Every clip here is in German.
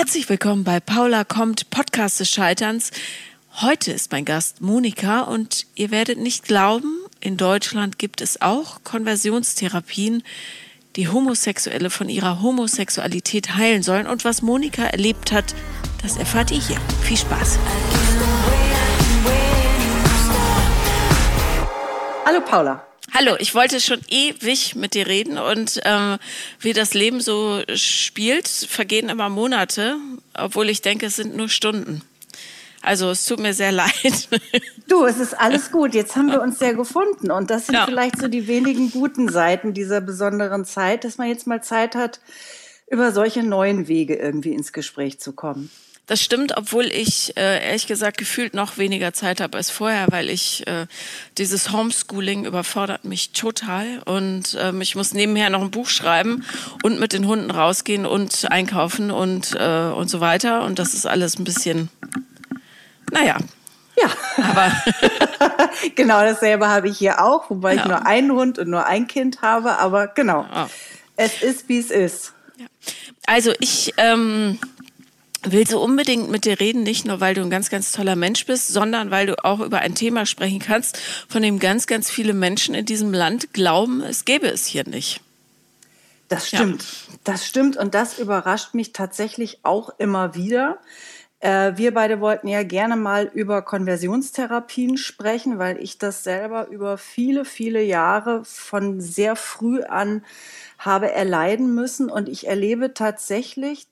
Herzlich willkommen bei Paula kommt, Podcast des Scheiterns. Heute ist mein Gast Monika und ihr werdet nicht glauben, in Deutschland gibt es auch Konversionstherapien, die Homosexuelle von ihrer Homosexualität heilen sollen. Und was Monika erlebt hat, das erfahrt ihr hier. Viel Spaß. Hallo Paula. Hallo, ich wollte schon ewig mit dir reden und ähm, wie das Leben so spielt, vergehen immer Monate, obwohl ich denke, es sind nur Stunden. Also es tut mir sehr leid. Du, es ist alles gut. Jetzt haben wir uns ja gefunden und das sind ja. vielleicht so die wenigen guten Seiten dieser besonderen Zeit, dass man jetzt mal Zeit hat, über solche neuen Wege irgendwie ins Gespräch zu kommen. Das stimmt, obwohl ich äh, ehrlich gesagt gefühlt noch weniger Zeit habe als vorher, weil ich äh, dieses Homeschooling überfordert mich total und ähm, ich muss nebenher noch ein Buch schreiben und mit den Hunden rausgehen und einkaufen und äh, und so weiter und das ist alles ein bisschen, naja. Ja, aber genau dasselbe habe ich hier auch, wobei ja. ich nur einen Hund und nur ein Kind habe, aber genau, oh. es ist wie es ist. Also ich ähm, will so unbedingt mit dir reden, nicht nur weil du ein ganz, ganz toller Mensch bist, sondern weil du auch über ein Thema sprechen kannst, von dem ganz, ganz viele Menschen in diesem Land glauben, es gäbe es hier nicht. Das stimmt. Ja. Das stimmt und das überrascht mich tatsächlich auch immer wieder. Äh, wir beide wollten ja gerne mal über Konversionstherapien sprechen, weil ich das selber über viele, viele Jahre von sehr früh an habe erleiden müssen und ich erlebe tatsächlich,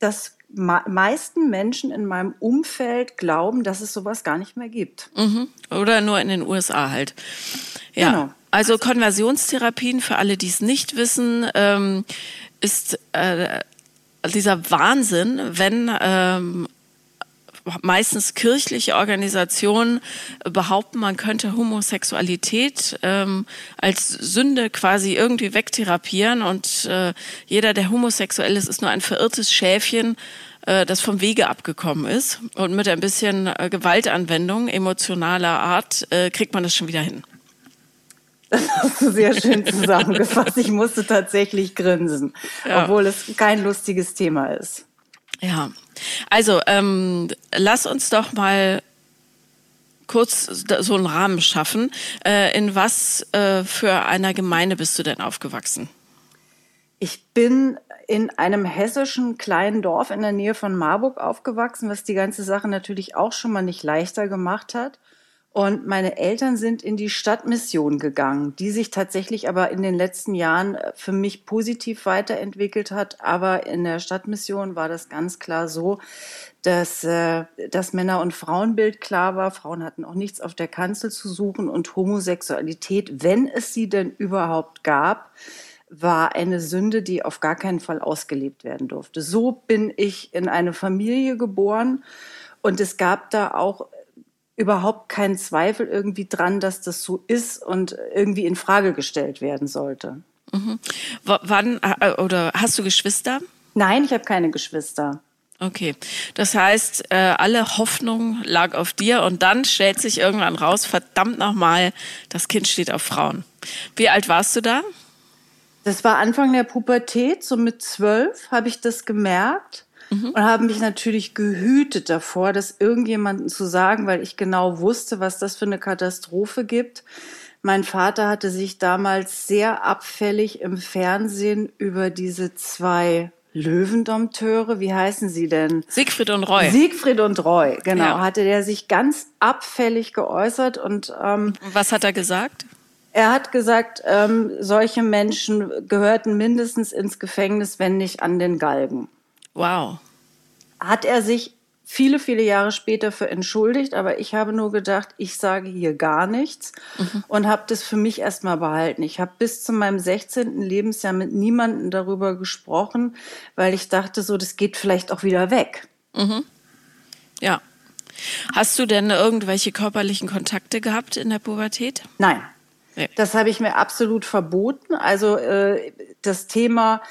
dass meisten Menschen in meinem Umfeld glauben, dass es sowas gar nicht mehr gibt. Mhm. Oder nur in den USA halt. Ja. Genau. Also Konversionstherapien, für alle, die es nicht wissen, ähm, ist äh, dieser Wahnsinn, wenn ähm, meistens kirchliche Organisationen behaupten, man könnte Homosexualität ähm, als Sünde quasi irgendwie wegtherapieren und äh, jeder, der homosexuell ist, ist nur ein verirrtes Schäfchen, äh, das vom Wege abgekommen ist. Und mit ein bisschen äh, Gewaltanwendung emotionaler Art äh, kriegt man das schon wieder hin. Das hast du sehr schön zusammengefasst. Ich musste tatsächlich grinsen, ja. obwohl es kein lustiges Thema ist. Ja, also ähm, lass uns doch mal kurz so einen Rahmen schaffen. Äh, in was äh, für einer Gemeinde bist du denn aufgewachsen? Ich bin in einem hessischen kleinen Dorf in der Nähe von Marburg aufgewachsen, was die ganze Sache natürlich auch schon mal nicht leichter gemacht hat. Und meine Eltern sind in die Stadtmission gegangen, die sich tatsächlich aber in den letzten Jahren äh, für mich positiv weiterentwickelt hat. Aber in der Stadtmission war das ganz klar so, dass äh, das Männer- und Frauenbild klar war. Frauen hatten auch nichts auf der Kanzel zu suchen und Homosexualität, wenn es sie denn überhaupt gab, war eine Sünde, die auf gar keinen Fall ausgelebt werden durfte. So bin ich in eine Familie geboren und es gab da auch überhaupt keinen Zweifel irgendwie dran, dass das so ist und irgendwie in Frage gestellt werden sollte. Mhm. wann äh, oder hast du Geschwister? Nein, ich habe keine Geschwister. Okay, das heißt, äh, alle Hoffnung lag auf dir und dann stellt sich irgendwann raus, verdammt nochmal, das Kind steht auf Frauen. Wie alt warst du da? Das war Anfang der Pubertät, so mit zwölf habe ich das gemerkt mhm. und habe mich natürlich gehütet davor, das irgendjemandem zu sagen, weil ich genau wusste, was das für eine Katastrophe gibt. Mein Vater hatte sich damals sehr abfällig im Fernsehen über diese zwei Löwendompteure, wie heißen sie denn? Siegfried und Roy. Siegfried und Roy, genau. Ja. Hatte der sich ganz abfällig geäußert und ähm, was hat er gesagt? Er hat gesagt, ähm, solche Menschen gehörten mindestens ins Gefängnis, wenn nicht an den Galgen. Wow. Hat er sich viele, viele Jahre später für entschuldigt, aber ich habe nur gedacht, ich sage hier gar nichts mhm. und habe das für mich erstmal behalten. Ich habe bis zu meinem 16. Lebensjahr mit niemandem darüber gesprochen, weil ich dachte so, das geht vielleicht auch wieder weg. Mhm. Ja. Hast du denn irgendwelche körperlichen Kontakte gehabt in der Pubertät? Nein. Das habe ich mir absolut verboten. Also äh, das Thema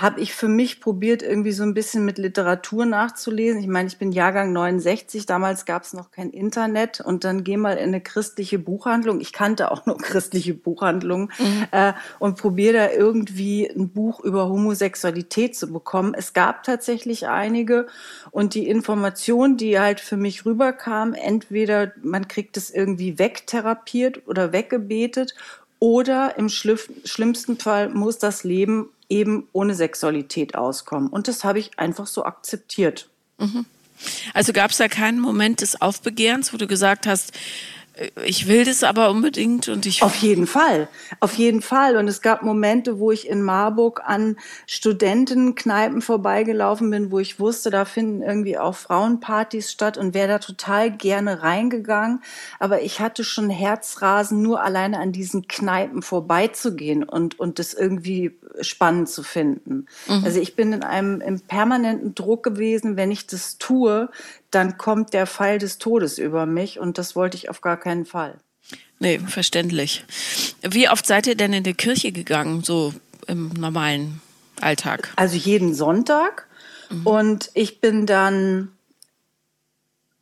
habe ich für mich probiert, irgendwie so ein bisschen mit Literatur nachzulesen. Ich meine, ich bin Jahrgang 69, damals gab es noch kein Internet und dann geh mal in eine christliche Buchhandlung. Ich kannte auch nur christliche Buchhandlungen mhm. äh, und probiere da irgendwie ein Buch über Homosexualität zu bekommen. Es gab tatsächlich einige und die Information, die halt für mich rüberkam, entweder man kriegt es irgendwie wegtherapiert oder weggebetet oder im schlimmsten Fall muss das Leben eben ohne Sexualität auskommen. Und das habe ich einfach so akzeptiert. Mhm. Also gab es da keinen Moment des Aufbegehrens, wo du gesagt hast, ich will das aber unbedingt und ich. Auf jeden Fall, auf jeden Fall. Und es gab Momente, wo ich in Marburg an Studentenkneipen vorbeigelaufen bin, wo ich wusste, da finden irgendwie auch Frauenpartys statt und wäre da total gerne reingegangen. Aber ich hatte schon Herzrasen, nur alleine an diesen Kneipen vorbeizugehen und, und das irgendwie spannend zu finden. Mhm. Also ich bin in einem im permanenten Druck gewesen, wenn ich das tue, dann kommt der Pfeil des Todes über mich und das wollte ich auf gar keinen Fall. Nee, verständlich. Wie oft seid ihr denn in die Kirche gegangen, so im normalen Alltag? Also jeden Sonntag. Mhm. Und ich bin dann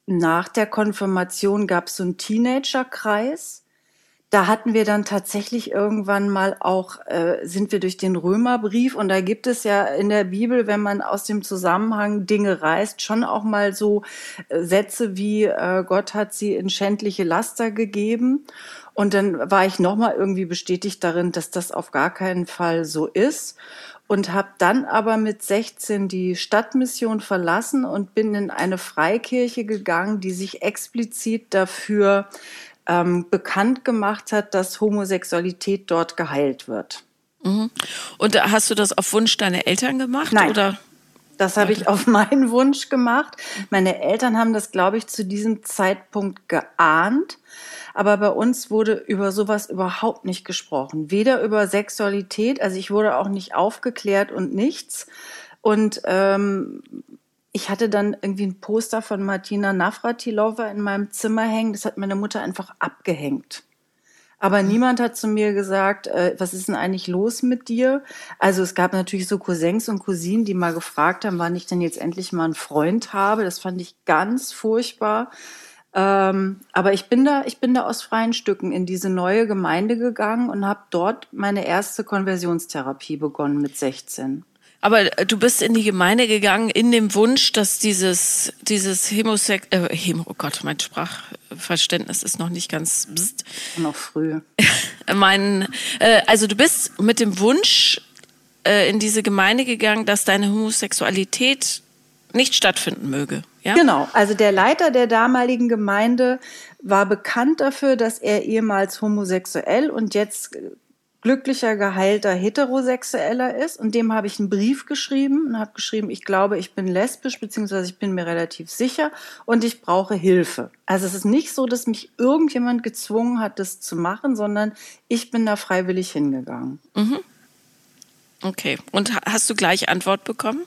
nach der Konfirmation gab es so einen Teenagerkreis da hatten wir dann tatsächlich irgendwann mal auch, äh, sind wir durch den Römerbrief und da gibt es ja in der Bibel, wenn man aus dem Zusammenhang Dinge reißt, schon auch mal so äh, Sätze wie äh, Gott hat sie in schändliche Laster gegeben. Und dann war ich nochmal irgendwie bestätigt darin, dass das auf gar keinen Fall so ist und habe dann aber mit 16 die Stadtmission verlassen und bin in eine Freikirche gegangen, die sich explizit dafür ähm, bekannt gemacht hat, dass Homosexualität dort geheilt wird. Mhm. Und hast du das auf Wunsch deiner Eltern gemacht? Nein. Oder? Das habe ich auf meinen Wunsch gemacht. Meine Eltern haben das, glaube ich, zu diesem Zeitpunkt geahnt. Aber bei uns wurde über sowas überhaupt nicht gesprochen. Weder über Sexualität, also ich wurde auch nicht aufgeklärt und nichts. Und ähm, ich hatte dann irgendwie ein Poster von Martina Navratilova in meinem Zimmer hängen. Das hat meine Mutter einfach abgehängt. Aber mhm. niemand hat zu mir gesagt, äh, was ist denn eigentlich los mit dir? Also es gab natürlich so Cousins und Cousinen, die mal gefragt haben, wann ich denn jetzt endlich mal einen Freund habe. Das fand ich ganz furchtbar. Ähm, aber ich bin da, ich bin da aus freien Stücken in diese neue Gemeinde gegangen und habe dort meine erste Konversionstherapie begonnen mit 16. Aber äh, du bist in die Gemeinde gegangen in dem Wunsch, dass dieses, dieses Hemosex, äh, Hemo, oh Gott, mein Sprachverständnis ist noch nicht ganz, bst. Noch früh. mein, äh, also du bist mit dem Wunsch äh, in diese Gemeinde gegangen, dass deine Homosexualität nicht stattfinden möge. Ja? Genau, also der Leiter der damaligen Gemeinde war bekannt dafür, dass er ehemals homosexuell und jetzt glücklicher, geheilter Heterosexueller ist. Und dem habe ich einen Brief geschrieben und habe geschrieben, ich glaube, ich bin lesbisch, beziehungsweise ich bin mir relativ sicher und ich brauche Hilfe. Also es ist nicht so, dass mich irgendjemand gezwungen hat, das zu machen, sondern ich bin da freiwillig hingegangen. Mhm. Okay. Und hast du gleich Antwort bekommen?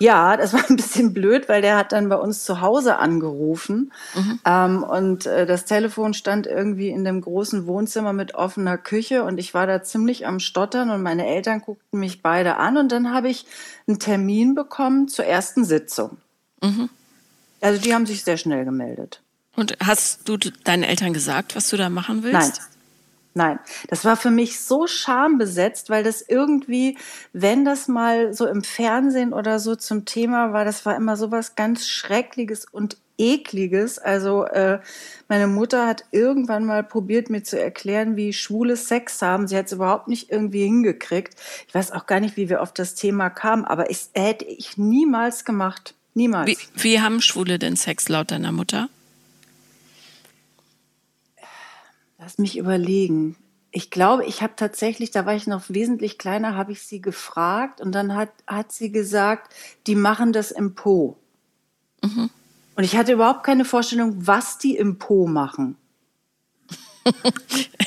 Ja, das war ein bisschen blöd, weil der hat dann bei uns zu Hause angerufen mhm. ähm, und äh, das Telefon stand irgendwie in dem großen Wohnzimmer mit offener Küche und ich war da ziemlich am Stottern und meine Eltern guckten mich beide an und dann habe ich einen Termin bekommen zur ersten Sitzung. Mhm. Also die haben sich sehr schnell gemeldet. Und hast du deinen Eltern gesagt, was du da machen willst? Nein. Nein, das war für mich so schambesetzt, weil das irgendwie, wenn das mal so im Fernsehen oder so zum Thema war, das war immer so was ganz Schreckliches und Ekliges. Also äh, meine Mutter hat irgendwann mal probiert, mir zu erklären, wie schwule Sex haben. Sie hat es überhaupt nicht irgendwie hingekriegt. Ich weiß auch gar nicht, wie wir auf das Thema kamen, aber ich, hätte ich niemals gemacht. Niemals. Wie, wie haben Schwule denn Sex laut deiner Mutter? Lass mich überlegen. Ich glaube, ich habe tatsächlich, da war ich noch wesentlich kleiner, habe ich sie gefragt und dann hat, hat sie gesagt, die machen das im Po. Mhm. Und ich hatte überhaupt keine Vorstellung, was die im Po machen.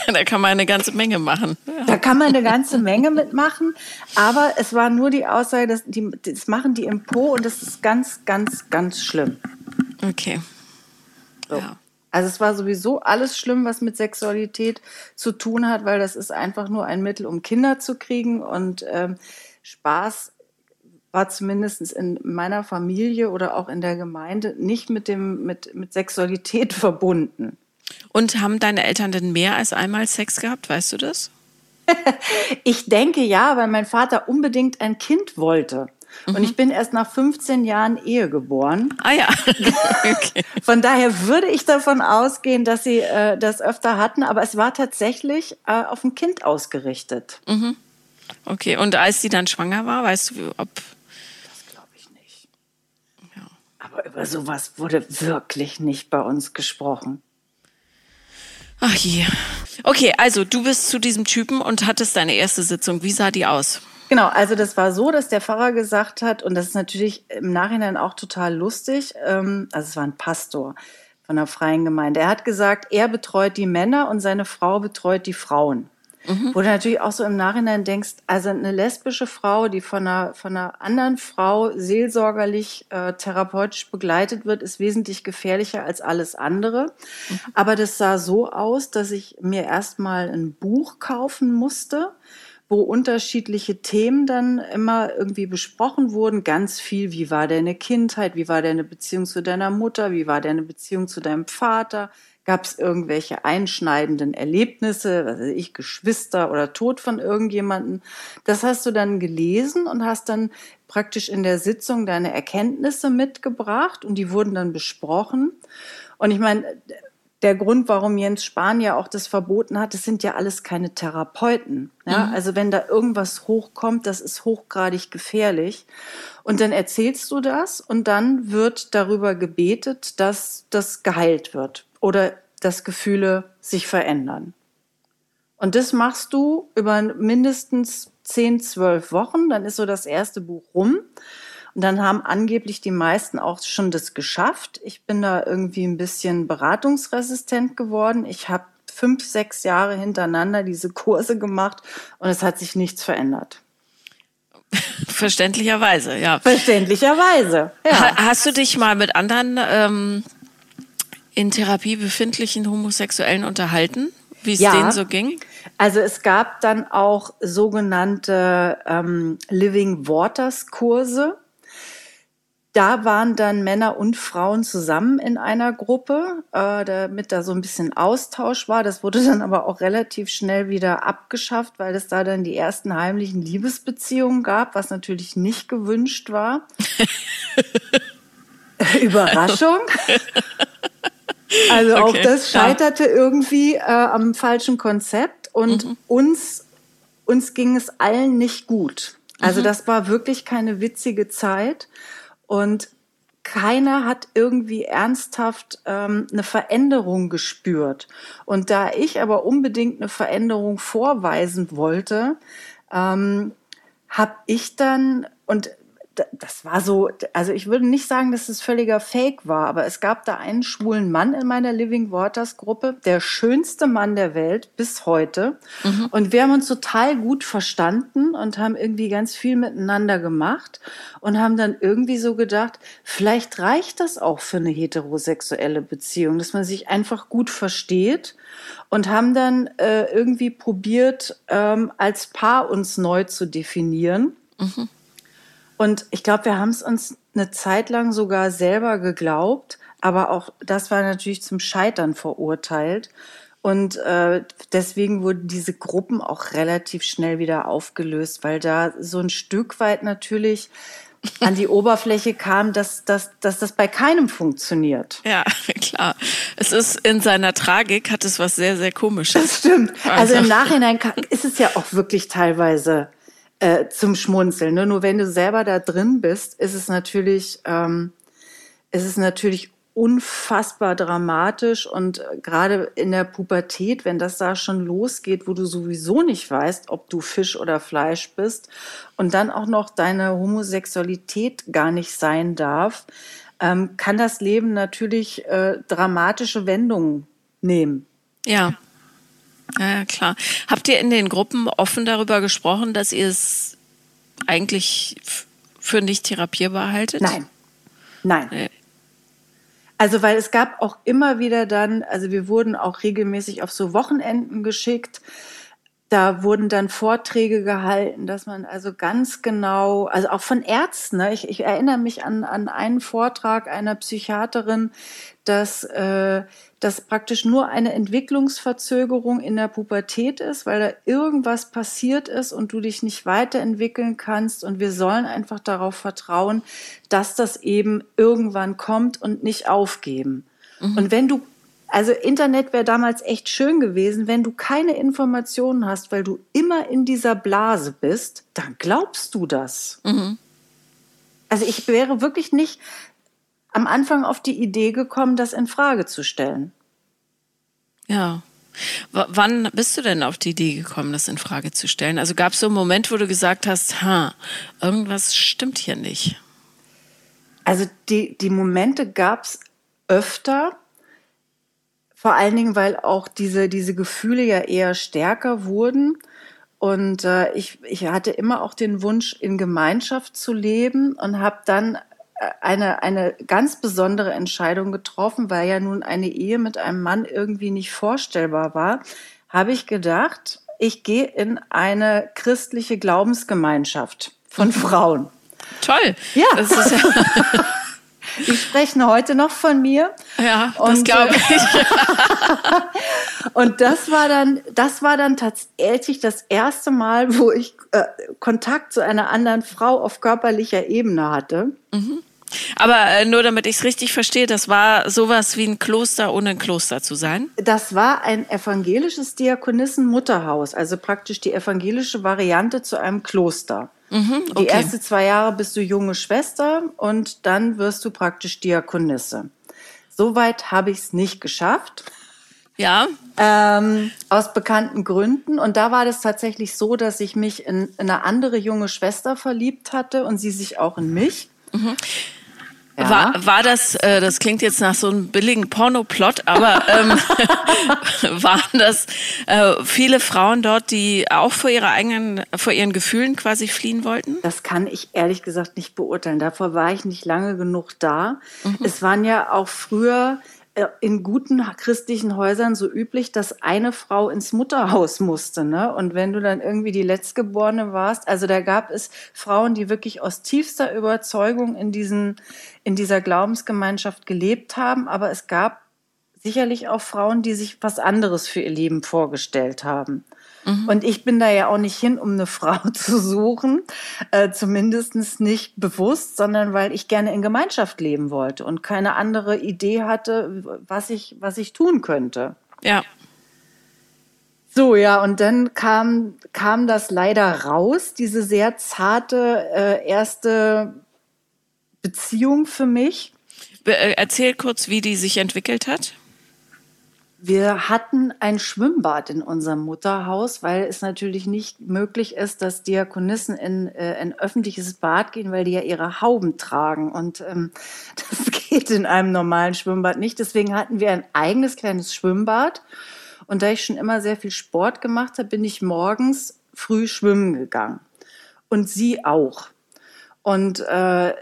da kann man eine ganze Menge machen. Ja. Da kann man eine ganze Menge mitmachen, aber es war nur die Aussage, dass die, das machen die im Po und das ist ganz, ganz, ganz schlimm. Okay. So. Ja. Also es war sowieso alles schlimm, was mit Sexualität zu tun hat, weil das ist einfach nur ein Mittel, um Kinder zu kriegen und ähm, Spaß war zumindest in meiner Familie oder auch in der Gemeinde nicht mit dem mit mit Sexualität verbunden. Und haben deine Eltern denn mehr als einmal Sex gehabt? Weißt du das? ich denke ja, weil mein Vater unbedingt ein Kind wollte. Mhm. Und ich bin erst nach 15 Jahren Ehe geboren. Ah ja. okay. Von daher würde ich davon ausgehen, dass sie äh, das öfter hatten, aber es war tatsächlich äh, auf ein Kind ausgerichtet. Mhm. Okay, und als sie dann schwanger war, weißt du, ob. Das glaube ich nicht. Ja. Aber über sowas wurde wirklich nicht bei uns gesprochen. Ach je. Okay, also du bist zu diesem Typen und hattest deine erste Sitzung. Wie sah die aus? Genau, also das war so, dass der Pfarrer gesagt hat, und das ist natürlich im Nachhinein auch total lustig, ähm, also es war ein Pastor von der freien Gemeinde. Er hat gesagt, er betreut die Männer und seine Frau betreut die Frauen. Mhm. Wo du natürlich auch so im Nachhinein denkst, also eine lesbische Frau, die von einer, von einer anderen Frau seelsorgerlich, äh, therapeutisch begleitet wird, ist wesentlich gefährlicher als alles andere. Mhm. Aber das sah so aus, dass ich mir erstmal ein Buch kaufen musste wo unterschiedliche Themen dann immer irgendwie besprochen wurden. Ganz viel, wie war deine Kindheit, wie war deine Beziehung zu deiner Mutter, wie war deine Beziehung zu deinem Vater, Gab es irgendwelche einschneidenden Erlebnisse, was weiß ich, Geschwister oder Tod von irgendjemanden? Das hast du dann gelesen und hast dann praktisch in der Sitzung deine Erkenntnisse mitgebracht und die wurden dann besprochen. Und ich meine, der Grund, warum Jens Spahn ja auch das verboten hat, das sind ja alles keine Therapeuten. Ja? Mhm. Also wenn da irgendwas hochkommt, das ist hochgradig gefährlich. Und dann erzählst du das und dann wird darüber gebetet, dass das geheilt wird oder dass Gefühle sich verändern. Und das machst du über mindestens 10, 12 Wochen. Dann ist so das erste Buch rum. Und dann haben angeblich die meisten auch schon das geschafft. Ich bin da irgendwie ein bisschen beratungsresistent geworden. Ich habe fünf, sechs Jahre hintereinander diese Kurse gemacht und es hat sich nichts verändert. Verständlicherweise, ja. Verständlicherweise. Ja. Hast du dich mal mit anderen ähm, in Therapie befindlichen Homosexuellen unterhalten, wie es ja. denen so ging? Also es gab dann auch sogenannte ähm, Living Waters Kurse. Da waren dann Männer und Frauen zusammen in einer Gruppe, äh, damit da so ein bisschen Austausch war. Das wurde dann aber auch relativ schnell wieder abgeschafft, weil es da dann die ersten heimlichen Liebesbeziehungen gab, was natürlich nicht gewünscht war. Überraschung. Also okay. auch das scheiterte ja. irgendwie äh, am falschen Konzept und mhm. uns, uns ging es allen nicht gut. Also mhm. das war wirklich keine witzige Zeit und keiner hat irgendwie ernsthaft ähm, eine Veränderung gespürt. Und da ich aber unbedingt eine Veränderung vorweisen wollte, ähm, habe ich dann, und das war so, also ich würde nicht sagen, dass es völliger Fake war, aber es gab da einen schwulen Mann in meiner Living Waters Gruppe, der schönste Mann der Welt bis heute. Mhm. Und wir haben uns total gut verstanden und haben irgendwie ganz viel miteinander gemacht und haben dann irgendwie so gedacht, vielleicht reicht das auch für eine heterosexuelle Beziehung, dass man sich einfach gut versteht und haben dann äh, irgendwie probiert, ähm, als Paar uns neu zu definieren. Mhm. Und ich glaube, wir haben es uns eine Zeit lang sogar selber geglaubt, aber auch das war natürlich zum Scheitern verurteilt. Und äh, deswegen wurden diese Gruppen auch relativ schnell wieder aufgelöst, weil da so ein Stück weit natürlich an die Oberfläche kam, dass, dass, dass das bei keinem funktioniert. Ja, klar. Es ist in seiner Tragik hat es was sehr, sehr komisches. Das stimmt. Also im Nachhinein ist es ja auch wirklich teilweise äh, zum Schmunzeln. Ne? Nur wenn du selber da drin bist, ist es natürlich, ähm, ist es natürlich unfassbar dramatisch und äh, gerade in der Pubertät, wenn das da schon losgeht, wo du sowieso nicht weißt, ob du Fisch oder Fleisch bist und dann auch noch deine Homosexualität gar nicht sein darf, ähm, kann das Leben natürlich äh, dramatische Wendungen nehmen. Ja. Ja, klar. Habt ihr in den Gruppen offen darüber gesprochen, dass ihr es eigentlich für nicht therapierbar haltet? Nein. Nein. Nee. Also, weil es gab auch immer wieder dann, also wir wurden auch regelmäßig auf so Wochenenden geschickt. da wurden dann Vorträge gehalten, dass man also ganz genau, also auch von Ärzten, ne? ich, ich erinnere mich an, an einen Vortrag einer Psychiaterin, dass, äh, dass praktisch nur eine Entwicklungsverzögerung in der Pubertät ist, weil da irgendwas passiert ist und du dich nicht weiterentwickeln kannst. Und wir sollen einfach darauf vertrauen, dass das eben irgendwann kommt und nicht aufgeben. Mhm. Und wenn du also Internet wäre damals echt schön gewesen, wenn du keine Informationen hast, weil du immer in dieser Blase bist, dann glaubst du das. Mhm. Also ich wäre wirklich nicht am Anfang auf die Idee gekommen, das in Frage zu stellen. Ja. W wann bist du denn auf die Idee gekommen, das in Frage zu stellen? Also gab es so einen Moment, wo du gesagt hast, ha, irgendwas stimmt hier nicht? Also die, die Momente gab es öfter. Vor allen Dingen, weil auch diese, diese Gefühle ja eher stärker wurden. Und äh, ich, ich hatte immer auch den Wunsch, in Gemeinschaft zu leben und habe dann eine, eine ganz besondere Entscheidung getroffen, weil ja nun eine Ehe mit einem Mann irgendwie nicht vorstellbar war, habe ich gedacht, ich gehe in eine christliche Glaubensgemeinschaft von Frauen. Toll. Ja. Ja Die sprechen heute noch von mir. Ja, das glaube ich. und das war dann, das war dann tatsächlich das erste Mal, wo ich äh, Kontakt zu einer anderen Frau auf körperlicher Ebene hatte. Mhm. Aber äh, nur damit ich es richtig verstehe, das war sowas wie ein Kloster, ohne ein Kloster zu sein? Das war ein evangelisches Diakonissen-Mutterhaus, also praktisch die evangelische Variante zu einem Kloster. Mhm, okay. Die ersten zwei Jahre bist du junge Schwester und dann wirst du praktisch Diakonisse. Soweit habe ich es nicht geschafft. Ja. Ähm, aus bekannten Gründen. Und da war das tatsächlich so, dass ich mich in, in eine andere junge Schwester verliebt hatte und sie sich auch in mich. Mhm. Ja. War, war das, äh, das klingt jetzt nach so einem billigen Pornoplot, aber ähm, waren das äh, viele Frauen dort, die auch vor ihrer eigenen, vor ihren Gefühlen quasi fliehen wollten? Das kann ich ehrlich gesagt nicht beurteilen. Davor war ich nicht lange genug da. Mhm. Es waren ja auch früher in guten christlichen Häusern so üblich, dass eine Frau ins Mutterhaus musste. Ne? Und wenn du dann irgendwie die Letztgeborene warst, also da gab es Frauen, die wirklich aus tiefster Überzeugung in, diesen, in dieser Glaubensgemeinschaft gelebt haben, aber es gab sicherlich auch Frauen, die sich was anderes für ihr Leben vorgestellt haben. Mhm. Und ich bin da ja auch nicht hin, um eine Frau zu suchen, äh, zumindest nicht bewusst, sondern weil ich gerne in Gemeinschaft leben wollte und keine andere Idee hatte, was ich, was ich tun könnte. Ja. So, ja, und dann kam, kam das leider raus, diese sehr zarte äh, erste Beziehung für mich. Äh, erzähl kurz, wie die sich entwickelt hat. Wir hatten ein Schwimmbad in unserem Mutterhaus, weil es natürlich nicht möglich ist, dass Diakonissen in äh, ein öffentliches Bad gehen, weil die ja ihre Hauben tragen. Und ähm, das geht in einem normalen Schwimmbad nicht. Deswegen hatten wir ein eigenes kleines Schwimmbad. Und da ich schon immer sehr viel Sport gemacht habe, bin ich morgens früh schwimmen gegangen. Und sie auch. Und äh,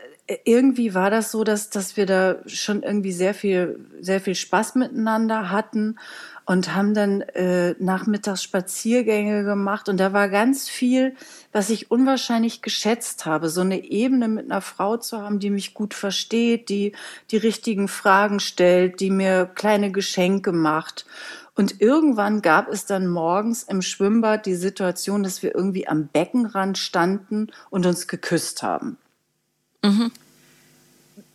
irgendwie war das so, dass, dass wir da schon irgendwie sehr viel, sehr viel Spaß miteinander hatten und haben dann äh, nachmittags Spaziergänge gemacht. Und da war ganz viel, was ich unwahrscheinlich geschätzt habe, so eine Ebene mit einer Frau zu haben, die mich gut versteht, die die richtigen Fragen stellt, die mir kleine Geschenke macht. Und irgendwann gab es dann morgens im Schwimmbad die Situation, dass wir irgendwie am Beckenrand standen und uns geküsst haben. Mhm.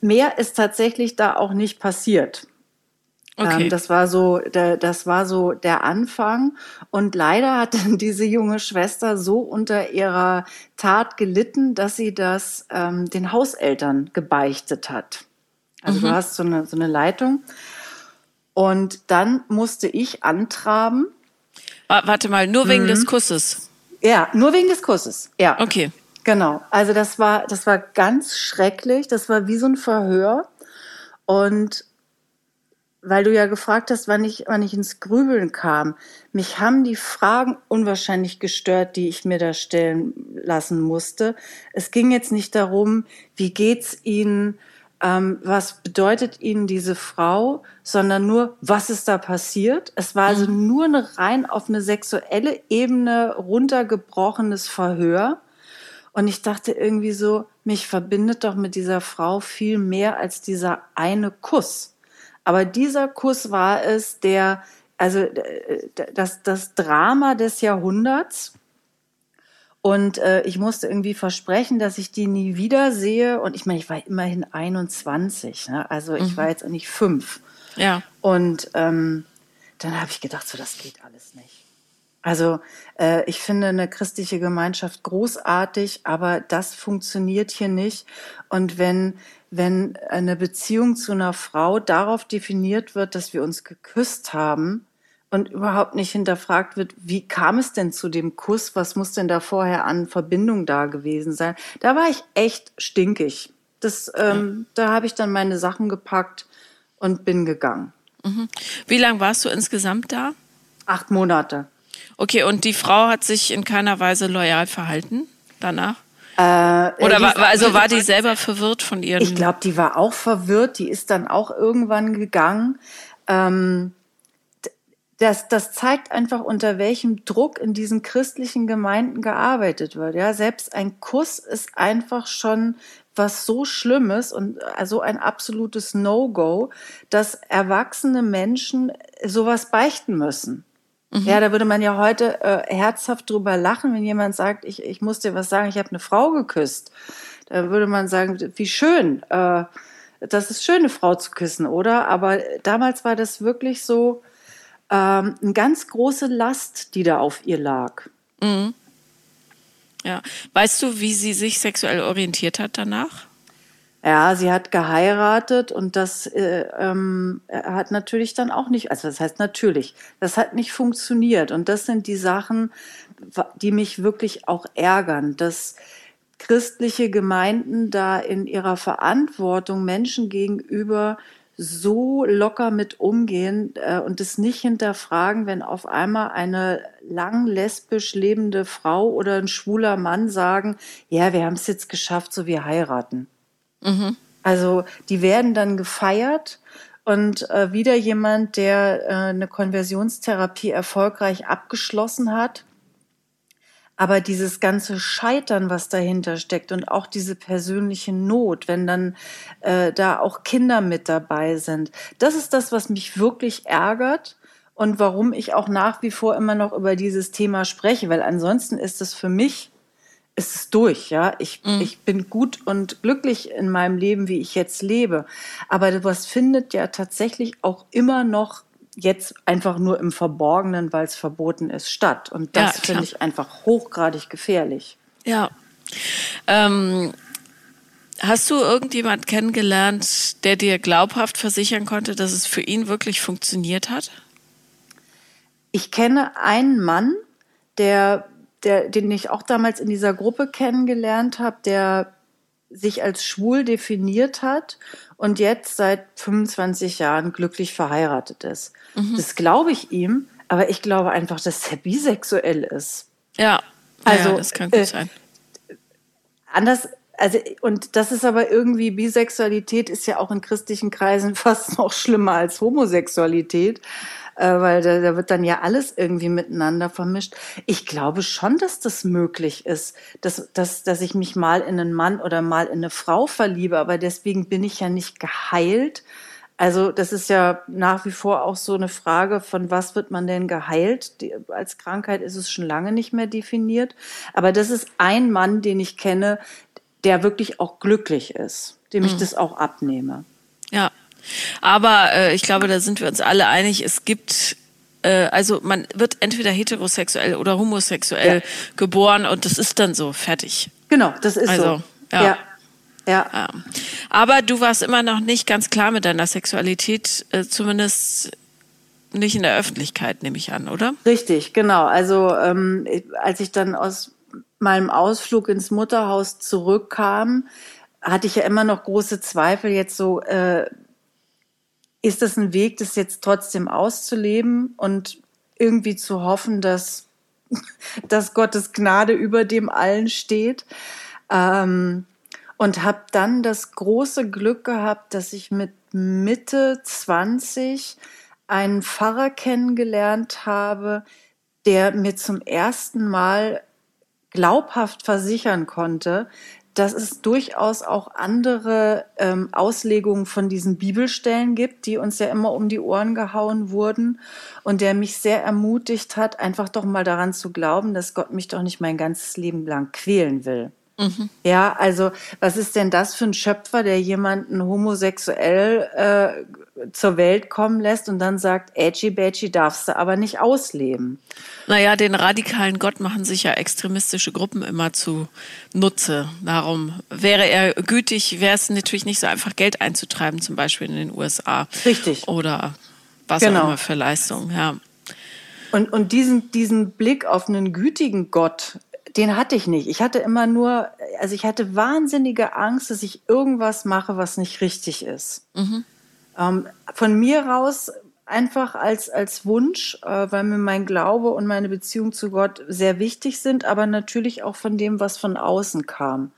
Mehr ist tatsächlich da auch nicht passiert. Okay. Ähm, das war so, der, das war so der Anfang. Und leider hat dann diese junge Schwester so unter ihrer Tat gelitten, dass sie das ähm, den Hauseltern gebeichtet hat. Also mhm. du hast so eine, so eine Leitung. Und dann musste ich antraben. Warte mal, nur wegen mhm. des Kusses. Ja, nur wegen des Kusses. Ja. Okay. Genau. Also das war, das war ganz schrecklich. Das war wie so ein Verhör. Und weil du ja gefragt hast, wann ich, wann ich ins Grübeln kam. Mich haben die Fragen unwahrscheinlich gestört, die ich mir da stellen lassen musste. Es ging jetzt nicht darum, wie geht's Ihnen, ähm, was bedeutet ihnen diese Frau, sondern nur, was ist da passiert. Es war also mhm. nur eine rein auf eine sexuelle Ebene runtergebrochenes Verhör. Und ich dachte irgendwie so, mich verbindet doch mit dieser Frau viel mehr als dieser eine Kuss. Aber dieser Kuss war es, der, also das, das Drama des Jahrhunderts. Und äh, ich musste irgendwie versprechen, dass ich die nie wiedersehe. Und ich meine, ich war immerhin 21, ne? also ich mhm. war jetzt nicht fünf. Ja. Und ähm, dann habe ich gedacht, so das geht alles nicht. Also äh, ich finde eine christliche Gemeinschaft großartig, aber das funktioniert hier nicht. Und wenn wenn eine Beziehung zu einer Frau darauf definiert wird, dass wir uns geküsst haben, und überhaupt nicht hinterfragt wird, wie kam es denn zu dem Kuss? Was muss denn da vorher an Verbindung da gewesen sein? Da war ich echt stinkig. Das, ähm, da habe ich dann meine Sachen gepackt und bin gegangen. Mhm. Wie lange warst du insgesamt da? Acht Monate. Okay, und die Frau hat sich in keiner Weise loyal verhalten danach? Äh, Oder war, also war die selber verwirrt von ihren? Ich glaube, die war auch verwirrt. Die ist dann auch irgendwann gegangen. Ähm, das, das zeigt einfach, unter welchem Druck in diesen christlichen Gemeinden gearbeitet wird. Ja, selbst ein Kuss ist einfach schon was so Schlimmes und also ein absolutes No-Go, dass erwachsene Menschen sowas beichten müssen. Mhm. Ja, da würde man ja heute äh, herzhaft drüber lachen, wenn jemand sagt, ich, ich muss dir was sagen, ich habe eine Frau geküsst. Da würde man sagen, wie schön. Äh, das ist schön, eine Frau zu küssen, oder? Aber damals war das wirklich so, ähm, eine ganz große Last, die da auf ihr lag. Mhm. Ja. Weißt du, wie sie sich sexuell orientiert hat danach? Ja, sie hat geheiratet und das äh, ähm, hat natürlich dann auch nicht, also das heißt natürlich, das hat nicht funktioniert. Und das sind die Sachen, die mich wirklich auch ärgern, dass christliche Gemeinden da in ihrer Verantwortung Menschen gegenüber so locker mit umgehen äh, und es nicht hinterfragen, wenn auf einmal eine lang lesbisch lebende Frau oder ein schwuler Mann sagen, ja, wir haben es jetzt geschafft, so wir heiraten. Mhm. Also die werden dann gefeiert und äh, wieder jemand, der äh, eine Konversionstherapie erfolgreich abgeschlossen hat, aber dieses ganze Scheitern, was dahinter steckt und auch diese persönliche Not, wenn dann äh, da auch Kinder mit dabei sind, das ist das, was mich wirklich ärgert und warum ich auch nach wie vor immer noch über dieses Thema spreche, weil ansonsten ist es für mich ist es durch, ja. Ich, mhm. ich bin gut und glücklich in meinem Leben, wie ich jetzt lebe. Aber was findet ja tatsächlich auch immer noch jetzt einfach nur im Verborgenen, weil es verboten ist, statt. Und das ja, finde ich einfach hochgradig gefährlich. Ja. Ähm, hast du irgendjemand kennengelernt, der dir glaubhaft versichern konnte, dass es für ihn wirklich funktioniert hat? Ich kenne einen Mann, der, der, den ich auch damals in dieser Gruppe kennengelernt habe, der sich als schwul definiert hat und jetzt seit 25 Jahren glücklich verheiratet ist. Mhm. Das glaube ich ihm, aber ich glaube einfach, dass er bisexuell ist. Ja, also ja, das kann gut äh, sein. Anders, also und das ist aber irgendwie Bisexualität ist ja auch in christlichen Kreisen fast noch schlimmer als Homosexualität weil da, da wird dann ja alles irgendwie miteinander vermischt. Ich glaube schon, dass das möglich ist, dass, dass, dass ich mich mal in einen Mann oder mal in eine Frau verliebe, aber deswegen bin ich ja nicht geheilt. Also das ist ja nach wie vor auch so eine Frage, von was wird man denn geheilt? Die, als Krankheit ist es schon lange nicht mehr definiert. Aber das ist ein Mann, den ich kenne, der wirklich auch glücklich ist, dem ich mhm. das auch abnehme. Ja, aber äh, ich glaube, da sind wir uns alle einig, es gibt äh, also man wird entweder heterosexuell oder homosexuell ja. geboren und das ist dann so fertig. Genau, das ist also, so. Ja. ja. Ja. ja. Aber du warst immer noch nicht ganz klar mit deiner Sexualität, äh, zumindest nicht in der Öffentlichkeit, nehme ich an, oder? Richtig, genau. Also ähm, als ich dann aus meinem Ausflug ins Mutterhaus zurückkam, hatte ich ja immer noch große Zweifel jetzt so, äh, ist das ein Weg, das jetzt trotzdem auszuleben und irgendwie zu hoffen, dass, dass Gottes Gnade über dem allen steht? Ähm, und habe dann das große Glück gehabt, dass ich mit Mitte 20 einen Pfarrer kennengelernt habe, der mir zum ersten Mal glaubhaft versichern konnte, dass es durchaus auch andere ähm, Auslegungen von diesen Bibelstellen gibt, die uns ja immer um die Ohren gehauen wurden und der mich sehr ermutigt hat, einfach doch mal daran zu glauben, dass Gott mich doch nicht mein ganzes Leben lang quälen will. Mhm. Ja, also was ist denn das für ein Schöpfer, der jemanden homosexuell äh, zur Welt kommen lässt und dann sagt, Edgy Badgy darfst du aber nicht ausleben? Naja, den radikalen Gott machen sich ja extremistische Gruppen immer zu Nutze. Darum wäre er gütig, wäre es natürlich nicht so einfach, Geld einzutreiben, zum Beispiel in den USA. Richtig. Oder was genau. auch immer für Leistungen, ja. Und, und diesen, diesen Blick auf einen gütigen Gott, den hatte ich nicht. Ich hatte immer nur, also ich hatte wahnsinnige Angst, dass ich irgendwas mache, was nicht richtig ist. Mhm. Ähm, von mir raus einfach als, als Wunsch, äh, weil mir mein Glaube und meine Beziehung zu Gott sehr wichtig sind, aber natürlich auch von dem, was von außen kam.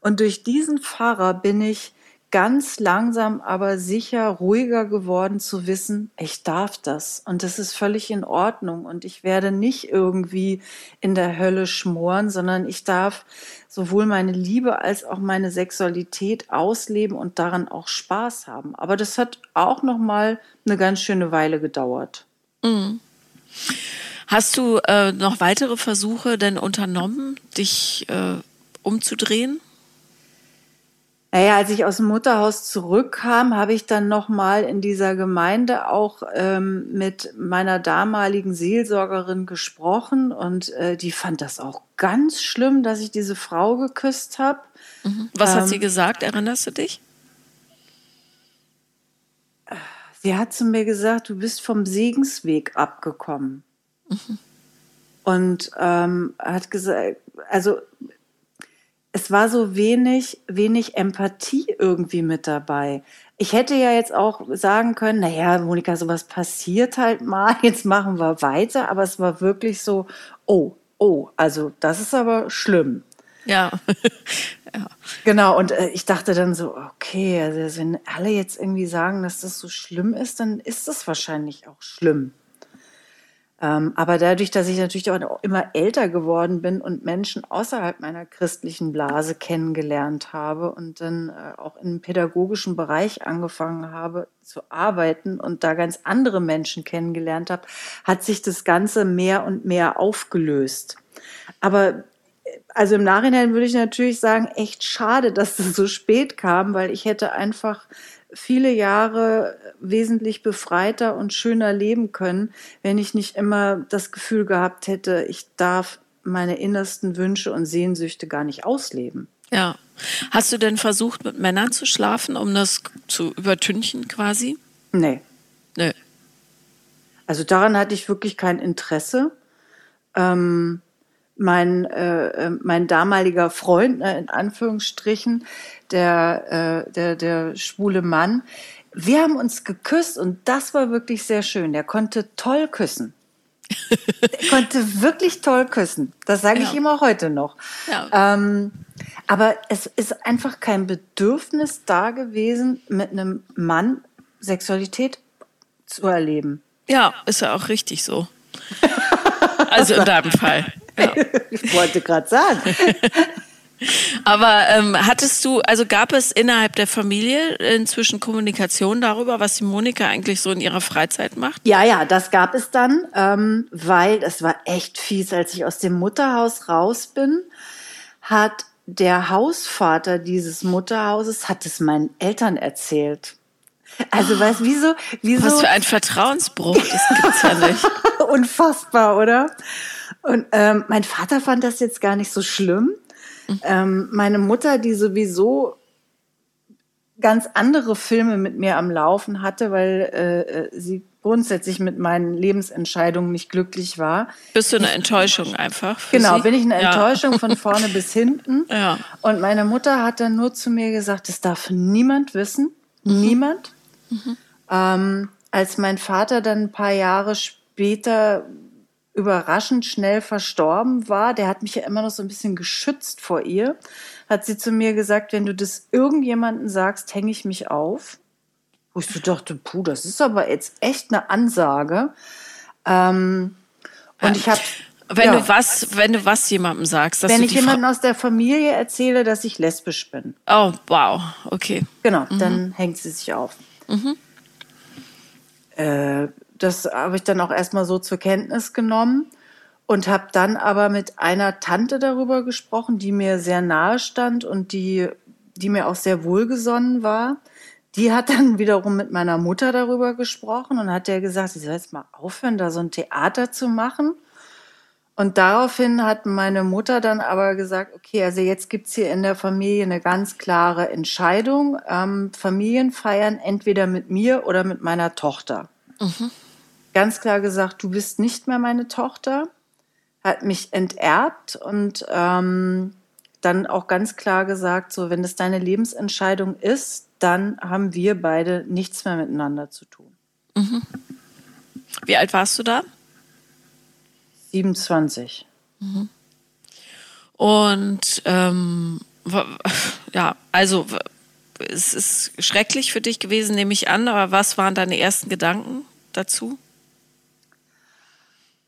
Und durch diesen Pfarrer bin ich ganz langsam, aber sicher ruhiger geworden zu wissen, ich darf das und das ist völlig in Ordnung und ich werde nicht irgendwie in der Hölle schmoren, sondern ich darf sowohl meine Liebe als auch meine Sexualität ausleben und daran auch Spaß haben. Aber das hat auch noch mal eine ganz schöne Weile gedauert. Mhm. Hast du äh, noch weitere Versuche denn unternommen, dich äh, umzudrehen? Naja, als ich aus dem Mutterhaus zurückkam, habe ich dann nochmal in dieser Gemeinde auch ähm, mit meiner damaligen Seelsorgerin gesprochen und äh, die fand das auch ganz schlimm, dass ich diese Frau geküsst habe. Mhm. Was ähm, hat sie gesagt? Erinnerst du dich? Sie hat zu mir gesagt, du bist vom Segensweg abgekommen. Mhm. Und ähm, hat gesagt, also es war so wenig, wenig Empathie irgendwie mit dabei. Ich hätte ja jetzt auch sagen können, naja, Monika, sowas passiert halt mal, jetzt machen wir weiter, aber es war wirklich so, oh, oh, also das ist aber schlimm. Ja. ja. Genau, und äh, ich dachte dann so, okay, also wenn alle jetzt irgendwie sagen, dass das so schlimm ist, dann ist das wahrscheinlich auch schlimm. Ähm, aber dadurch, dass ich natürlich auch immer älter geworden bin und Menschen außerhalb meiner christlichen Blase kennengelernt habe und dann äh, auch im pädagogischen Bereich angefangen habe zu arbeiten und da ganz andere Menschen kennengelernt habe, hat sich das Ganze mehr und mehr aufgelöst. Aber äh, also im Nachhinein würde ich natürlich sagen, echt schade, dass das so spät kam, weil ich hätte einfach viele Jahre wesentlich befreiter und schöner leben können, wenn ich nicht immer das Gefühl gehabt hätte, ich darf meine innersten Wünsche und Sehnsüchte gar nicht ausleben. Ja. Hast du denn versucht, mit Männern zu schlafen, um das zu übertünchen quasi? Nee. Nee. Also daran hatte ich wirklich kein Interesse. Ähm, mein, äh, äh mein damaliger Freund, äh, in Anführungsstrichen, der, äh, der, der schwule Mann. Wir haben uns geküsst und das war wirklich sehr schön. Der konnte toll küssen. er konnte wirklich toll küssen. Das sage ja. ich ihm auch heute noch. Ja. Ähm, aber es ist einfach kein Bedürfnis da gewesen, mit einem Mann Sexualität zu erleben. Ja, ist ja auch richtig so. also in deinem Fall. Ja. ich wollte gerade sagen. Aber ähm, hattest du, also gab es innerhalb der Familie inzwischen Kommunikation darüber, was die Monika eigentlich so in ihrer Freizeit macht? Ja, ja, das gab es dann, ähm, weil es war echt fies, als ich aus dem Mutterhaus raus bin, hat der Hausvater dieses Mutterhauses hat es meinen Eltern erzählt. Also, oh, weißt wieso, wieso? Was für ein Vertrauensbruch, das gibt's ja nicht. Unfassbar, oder? Und ähm, mein Vater fand das jetzt gar nicht so schlimm. Ähm, meine Mutter, die sowieso ganz andere Filme mit mir am Laufen hatte, weil äh, äh, sie grundsätzlich mit meinen Lebensentscheidungen nicht glücklich war. Bist du eine Enttäuschung einfach? genau, sie? bin ich eine Enttäuschung ja. von vorne bis hinten. Ja. Und meine Mutter hat dann nur zu mir gesagt, das darf niemand wissen, mhm. niemand. Mhm. Ähm, als mein Vater dann ein paar Jahre später überraschend schnell verstorben war. Der hat mich ja immer noch so ein bisschen geschützt vor ihr. hat sie zu mir gesagt, wenn du das irgendjemandem sagst, hänge ich mich auf. Wo ich so dachte, puh, das ist aber jetzt echt eine Ansage. Ähm, und ich habe wenn ja. du was, wenn du was jemandem sagst, dass wenn ich jemandem aus der Familie erzähle, dass ich lesbisch bin. Oh, wow, okay. Genau, mhm. dann hängt sie sich auf. Mhm. Äh, das habe ich dann auch erstmal so zur Kenntnis genommen und habe dann aber mit einer Tante darüber gesprochen, die mir sehr nahe stand und die, die mir auch sehr wohlgesonnen war. Die hat dann wiederum mit meiner Mutter darüber gesprochen und hat der gesagt, sie soll jetzt mal aufhören, da so ein Theater zu machen. Und daraufhin hat meine Mutter dann aber gesagt, okay, also jetzt gibt's hier in der Familie eine ganz klare Entscheidung. Ähm, Familien feiern entweder mit mir oder mit meiner Tochter. Mhm. Ganz klar gesagt, du bist nicht mehr meine Tochter, hat mich enterbt und ähm, dann auch ganz klar gesagt, so wenn es deine Lebensentscheidung ist, dann haben wir beide nichts mehr miteinander zu tun. Mhm. Wie alt warst du da? 27. Mhm. Und ähm, ja, also es ist schrecklich für dich gewesen, nehme ich an, aber was waren deine ersten Gedanken dazu?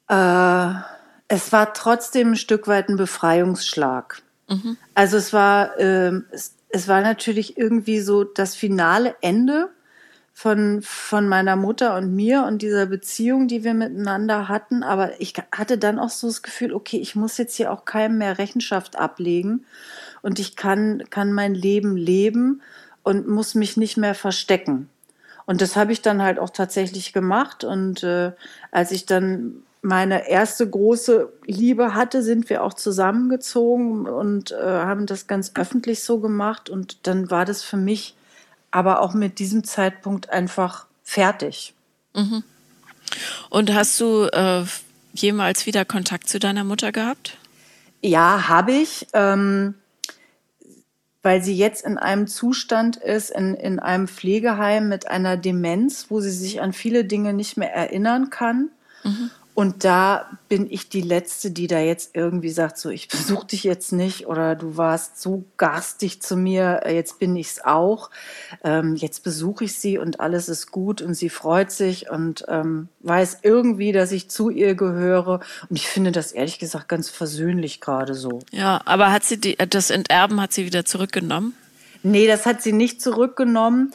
Äh, es war trotzdem ein Stück weit ein Befreiungsschlag. Mhm. Also es war, äh, es, es war natürlich irgendwie so das finale Ende von, von meiner Mutter und mir und dieser Beziehung, die wir miteinander hatten. Aber ich hatte dann auch so das Gefühl, okay, ich muss jetzt hier auch keinem mehr Rechenschaft ablegen und ich kann, kann mein Leben leben und muss mich nicht mehr verstecken. Und das habe ich dann halt auch tatsächlich gemacht. Und äh, als ich dann meine erste große Liebe hatte, sind wir auch zusammengezogen und äh, haben das ganz öffentlich so gemacht. Und dann war das für mich aber auch mit diesem Zeitpunkt einfach fertig. Mhm. Und hast du äh, jemals wieder Kontakt zu deiner Mutter gehabt? Ja, habe ich, ähm, weil sie jetzt in einem Zustand ist, in, in einem Pflegeheim mit einer Demenz, wo sie sich an viele Dinge nicht mehr erinnern kann. Mhm. Und da bin ich die Letzte, die da jetzt irgendwie sagt, so, ich besuche dich jetzt nicht oder du warst so garstig zu mir, äh, jetzt bin ich's auch. Ähm, jetzt besuche ich sie und alles ist gut und sie freut sich und ähm, weiß irgendwie, dass ich zu ihr gehöre. Und ich finde das ehrlich gesagt ganz versöhnlich gerade so. Ja, aber hat sie die, das Enterben hat sie wieder zurückgenommen? Nee, das hat sie nicht zurückgenommen.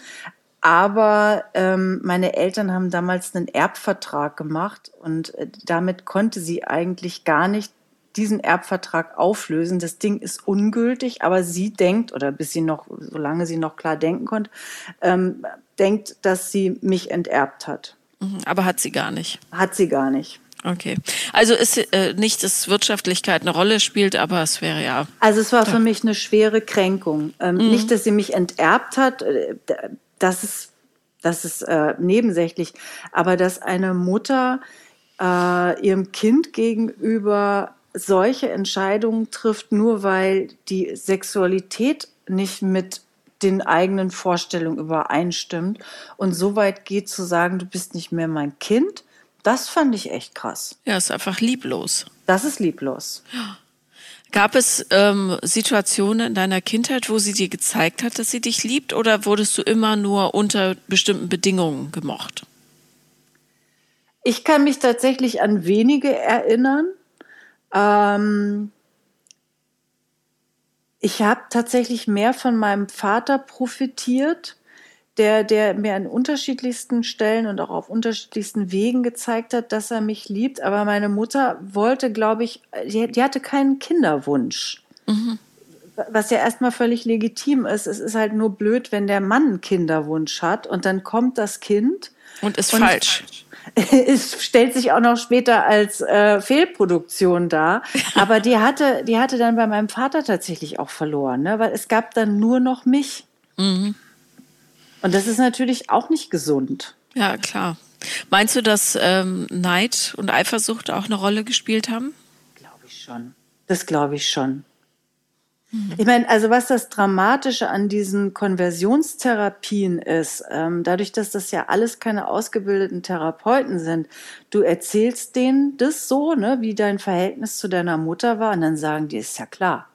Aber ähm, meine Eltern haben damals einen Erbvertrag gemacht und äh, damit konnte sie eigentlich gar nicht diesen Erbvertrag auflösen. Das Ding ist ungültig, aber sie denkt, oder bis sie noch, solange sie noch klar denken konnte, ähm, denkt, dass sie mich enterbt hat. Mhm, aber hat sie gar nicht. Hat sie gar nicht. Okay. Also ist äh, nicht, dass Wirtschaftlichkeit eine Rolle spielt, aber es wäre ja. Also es war für mich eine schwere Kränkung. Ähm, mhm. Nicht, dass sie mich enterbt hat. Das ist, das ist äh, nebensächlich, aber dass eine Mutter äh, ihrem Kind gegenüber solche Entscheidungen trifft, nur weil die Sexualität nicht mit den eigenen Vorstellungen übereinstimmt und so weit geht zu sagen, du bist nicht mehr mein Kind, das fand ich echt krass. Ja, ist einfach lieblos. Das ist lieblos. Ja. Gab es ähm, Situationen in deiner Kindheit, wo sie dir gezeigt hat, dass sie dich liebt, oder wurdest du immer nur unter bestimmten Bedingungen gemocht? Ich kann mich tatsächlich an wenige erinnern. Ähm ich habe tatsächlich mehr von meinem Vater profitiert der, der mir an unterschiedlichsten Stellen und auch auf unterschiedlichsten Wegen gezeigt hat, dass er mich liebt. Aber meine Mutter wollte, glaube ich, die, die hatte keinen Kinderwunsch. Mhm. Was ja erstmal völlig legitim ist. Es ist halt nur blöd, wenn der Mann einen Kinderwunsch hat und dann kommt das Kind. Und ist und falsch. Es stellt sich auch noch später als äh, Fehlproduktion dar. Aber die hatte, die hatte dann bei meinem Vater tatsächlich auch verloren, ne? weil es gab dann nur noch mich. Mhm. Und das ist natürlich auch nicht gesund. Ja, klar. Meinst du, dass ähm, Neid und Eifersucht auch eine Rolle gespielt haben? Glaube ich schon. Das glaube ich schon. Mhm. Ich meine, also was das Dramatische an diesen Konversionstherapien ist, ähm, dadurch, dass das ja alles keine ausgebildeten Therapeuten sind, du erzählst denen das so, ne, wie dein Verhältnis zu deiner Mutter war, und dann sagen die, ist ja klar.